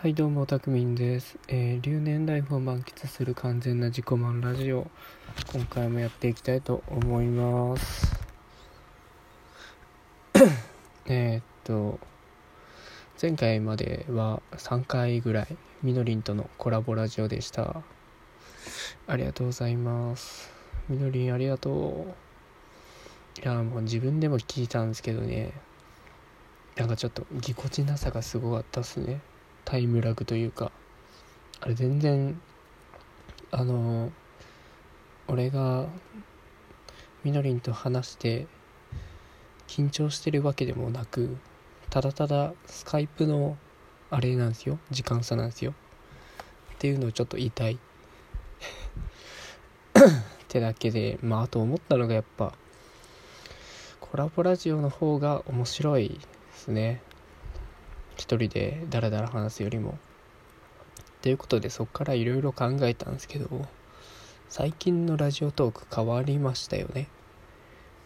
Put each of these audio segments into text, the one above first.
はいどうもたくみんです、えー留年ライフを満喫する完全な自己満ラジオ。今回もやっていきたいと思います。えっと前回までは3回ぐらいみのりんとのコラボラジオでした。ありがとうございます。みのりんありがとう。いやもう自分でも聞いたんですけどね。なんかちょっとぎこちなさがすごかったっすね。タイムラグというかあれ全然あの俺がみのりんと話して緊張してるわけでもなくただただスカイプのあれなんですよ。時間差なんですよ。っていうのをちょっと言いたい。ってだけでまああと思ったのがやっぱコラボラジオの方が面白いですね。一人でダラダラ話すよりも。ということでそこからいろいろ考えたんですけど最近のラジオトーク変わりましたよね。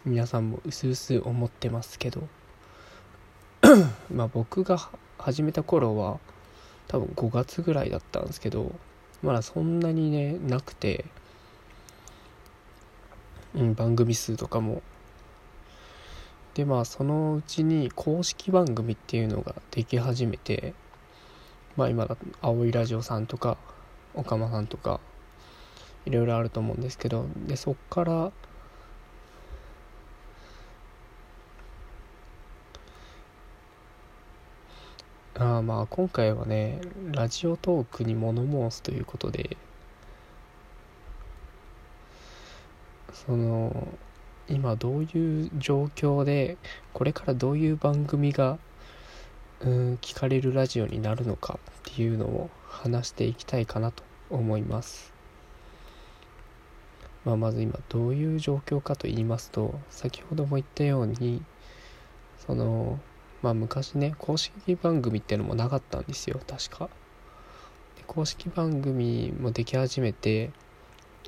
皆さんもうすうす思ってますけど。まあ僕が始めた頃は多分5月ぐらいだったんですけどまだそんなにねなくて、うん、番組数とかもでまあそのうちに公式番組っていうのができ始めてまあ今だと青いラジオさんとかオカマさんとかいろいろあると思うんですけどでそっからあまあ今回はねラジオトークに物申すということでその今どういう状況でこれからどういう番組がうん聞かれるラジオになるのかっていうのを話していきたいかなと思います。まあ、まず今どういう状況かと言いますと先ほども言ったようにそのまあ昔ね公式番組っていうのもなかったんですよ確か。公式番組もでき始めて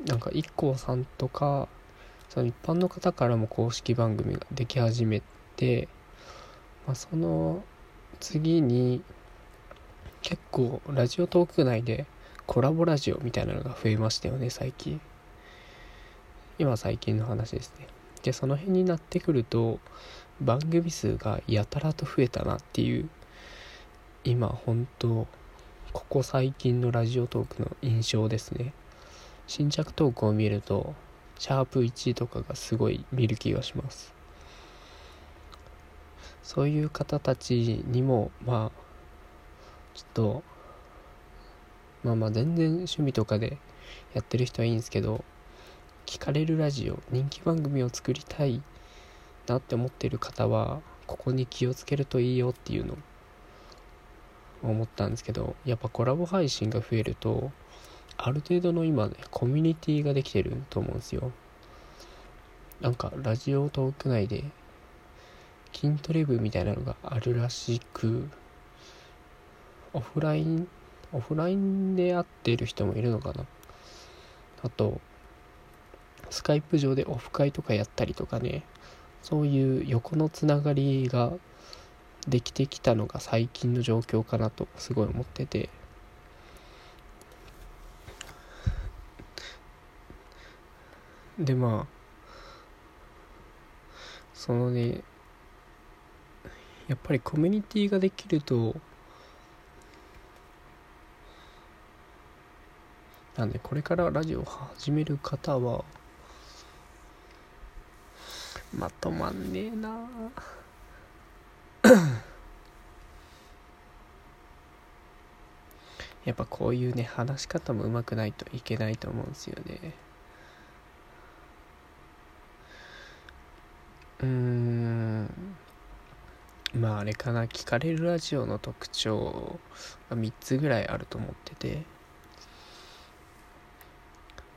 なんか IKKO さんとかその一般の方からも公式番組ができ始めて、まあ、その次に結構ラジオトーク内でコラボラジオみたいなのが増えましたよね最近。今最近の話ですね。でその辺になってくると番組数がやたらと増えたなっていう今本当ここ最近のラジオトークの印象ですね。新着トークを見るとシャープ1とかがすごい見る気がします。そういう方たちにもまあちょっとまあまあ全然趣味とかでやってる人はいいんですけど聞かれるラジオ人気番組を作りたいなって思ってる方はここに気をつけるといいよっていうのを思ったんですけどやっぱコラボ配信が増えるとある程度の今ねコミュニティができてると思うんですよ。なんかラジオトーク内で筋トレ部みたいなのがあるらしくオフラインオフラインで会ってる人もいるのかな。あとスカイプ上でオフ会とかやったりとかね。そういう横のつながりができてきたのが最近の状況かなとすごい思ってて。でまあそのねやっぱりコミュニティができるとなんでこれからラジオ始める方はまとまんねえなやっぱこういうね話し方も上手くないといけないと思うんですよね。うん。まああれかな。聞かれるラジオの特徴が3つぐらいあると思ってて。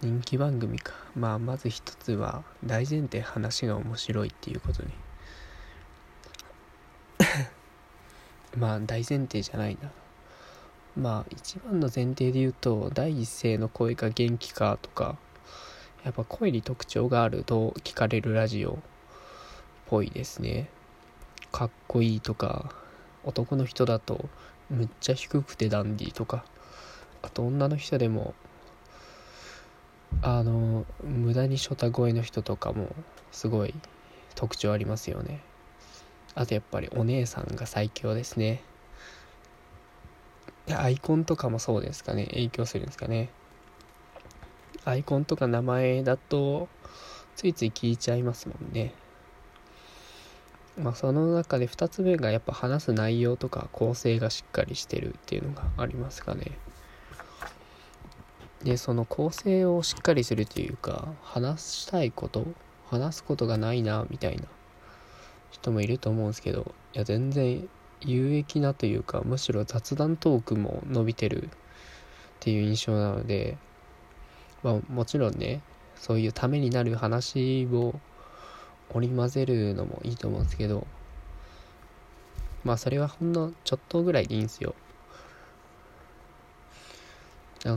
人気番組か。まあまず一つは大前提話が面白いっていうことに。まあ大前提じゃないな。まあ一番の前提で言うと第一声の声が元気かとかやっぱ声に特徴があると聞かれるラジオ。ぽいですね。かっこいいとか男の人だとむっちゃ低くてダンディとかあと女の人でもあの無駄にショタ声の人とかもすごい特徴ありますよね。あとやっぱりお姉さんが最強ですね。でアイコンとかもそうですかね。影響するんですかね。アイコンとか名前だとついつい聞いちゃいますもんね。まあその中で2つ目がやっぱ話す内容とか構成がしっかりしてるっていうのがありますかね。でその構成をしっかりするというか話したいこと話すことがないなみたいな人もいると思うんですけどいや全然有益なというかむしろ雑談トークも伸びてるっていう印象なのでまあもちろんねそういうためになる話を織り交ぜるのもいいと思うんですけどまあそれはほんのちょっとぐらいでいいんですよ。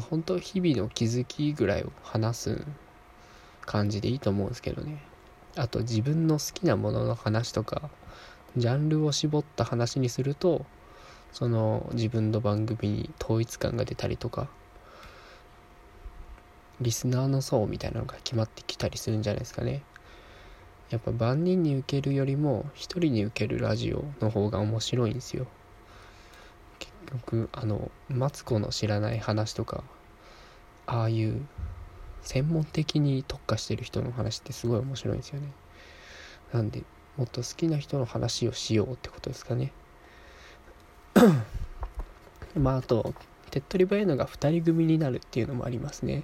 本当日々の気づきぐらいを話す感じでいいと思うんですけどね。あと自分の好きなものの話とかジャンルを絞った話にするとその自分の番組に統一感が出たりとかリスナーの層みたいなのが決まってきたりするんじゃないですかね。やっぱ万人に受けるよりも一人に受けるラジオの方が面白いんですよ。結局あのマツコの知らない話とかああいう専門的に特化してる人の話ってすごい面白いんですよね。なんでもっと好きな人の話をしようってことですかね。まああと手っ取り早いのが2人組になるっていうのもありますね。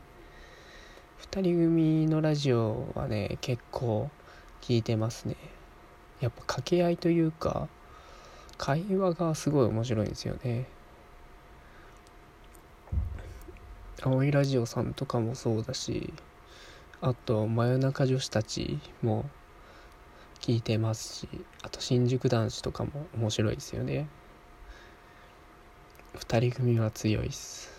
2人組のラジオはね結構聞いてますね。やっぱ掛け合いというか会話がすごい面白いんですよね。青いラジオさんとかもそうだしあと真夜中女子たちも聞いてますしあと新宿男子とかも面白いですよね。2人組は強いっす。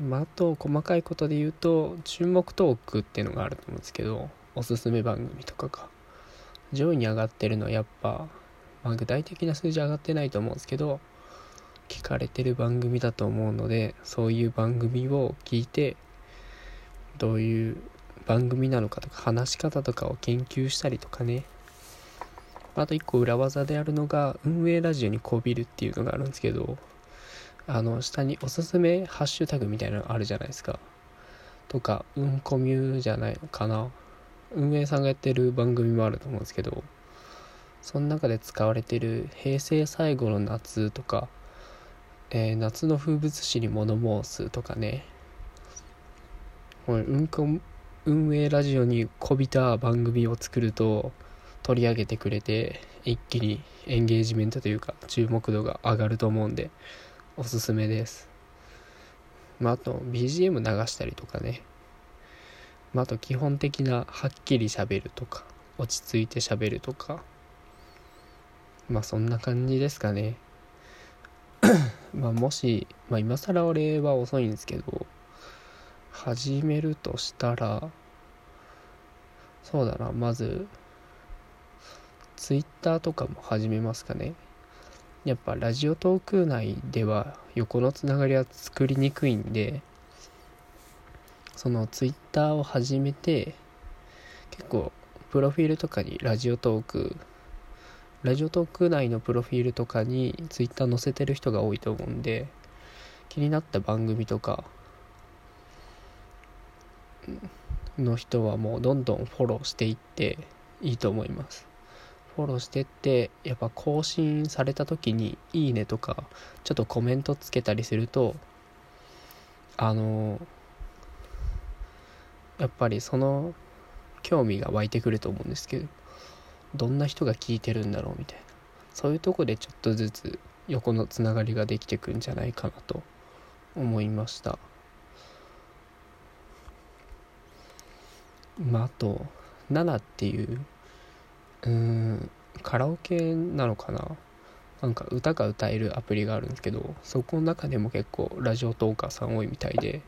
まあ、あと細かいことで言うと注目トークっていうのがあると思うんですけどおすすめ番組とかが上位に上がってるのはやっぱ、まあ、具体的な数字上がってないと思うんですけど聞かれてる番組だと思うのでそういう番組を聞いてどういう番組なのかとか話し方とかを研究したりとかね。あと一個裏技であるのが運営ラジオにこびるっていうのがあるんですけどあの下におすすめハッシュタグみたいなのあるじゃないですか。とかうんこミューじゃないのかな。運営さんがやってる番組もあると思うんですけどその中で使われてる「平成最後の夏」とか、えー、夏の風物詩に物申す」とかね。これうんこ運営ラジオにこびた番組を作ると取り上げてくれて一気にエンゲージメントというか注目度が上がると思うんでおすすめです。まあ、あと BGM 流したりとかね。まあ、あと基本的なはっきりしゃべるとか落ち着いてしゃべるとか。まあそんな感じですかね。まあもし、まあ、今更俺は遅いんですけど始めるとしたらそうだなまずツイッターとかも始めますかね。やっぱラジオトーク内では横のつながりは作りにくいんでそのツイッターを始めて結構プロフィールとかにラジオトークラジオトーク内のプロフィールとかにツイッター載せてる人が多いと思うんで気になった番組とかの人はもうどんどんフォローしていっていいと思います。フォローしてってやっぱ更新された時に「いいね」とかちょっとコメントつけたりするとあのやっぱりその興味が湧いてくると思うんですけどどんな人が聞いてるんだろうみたいな。そういうとこでちょっとずつ横のつながりができてくんじゃないかなと思いました。まああと7っていううんカラオケなのかな。なんか歌が歌えるアプリがあるんですけどそこの中でも結構ラジオトーカーさん多いみたいで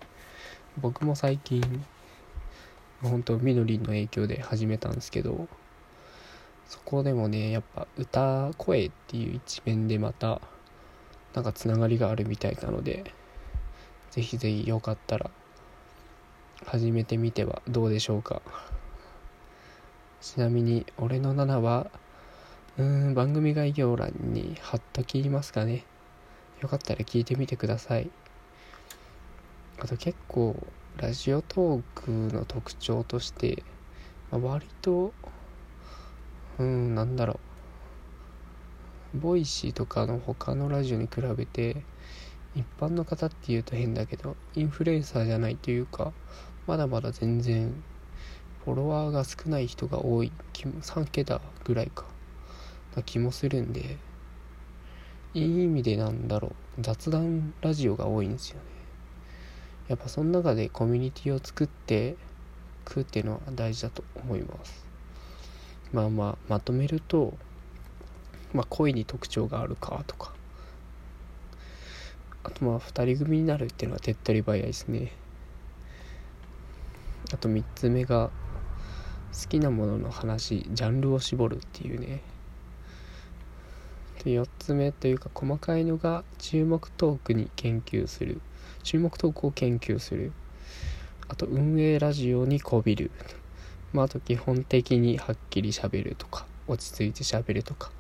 僕も最近本当みのりんの影響で始めたんですけどそこでもねやっぱ歌声っていう一面でまたなんかつながりがあるみたいなのでぜひぜひよかったら始めてみてはどうでしょうか。ちなみに俺の7はうーん番組概要欄に貼っときますかね。よかったら聞いてみてください。あと結構ラジオトークの特徴として、まあ、割とうんなんだろう。 Voicy とかの他のラジオに比べて一般の方っていうと変だけどインフルエンサーじゃないというかまだまだ全然フォロワーが少ない人が多い3桁ぐらいかな気もするんでいい意味でなんだろう雑談ラジオが多いんですよね。やっぱその中でコミュニティを作ってくっていうのは大事だと思います。まあまあまとめるとまあ声に特徴があるかとか。あとまあ2人組になるっていうのは手っ取り早いですね。あと3つ目が好きなものの話ジャンルを絞るっていうね。で4つ目というか細かいのが注目トークに研究する。注目トークを研究する。あと運営ラジオにこびる。まあ、あと基本的にはっきりしゃべるとか落ち着いてしゃべるとか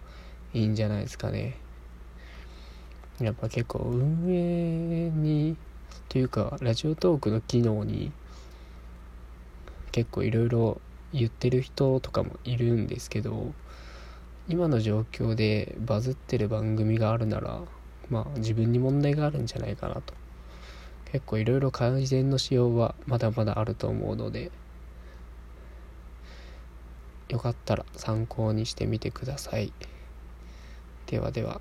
いいんじゃないですかね。やっぱ結構運営にというかラジオトークの機能に結構いろいろ言ってる人とかもいるんですけど今の状況でバズってる番組があるならまあ自分に問題があるんじゃないかなと。結構いろいろ改善の仕様はまだまだあると思うのでよかったら参考にしてみてください。ではでは。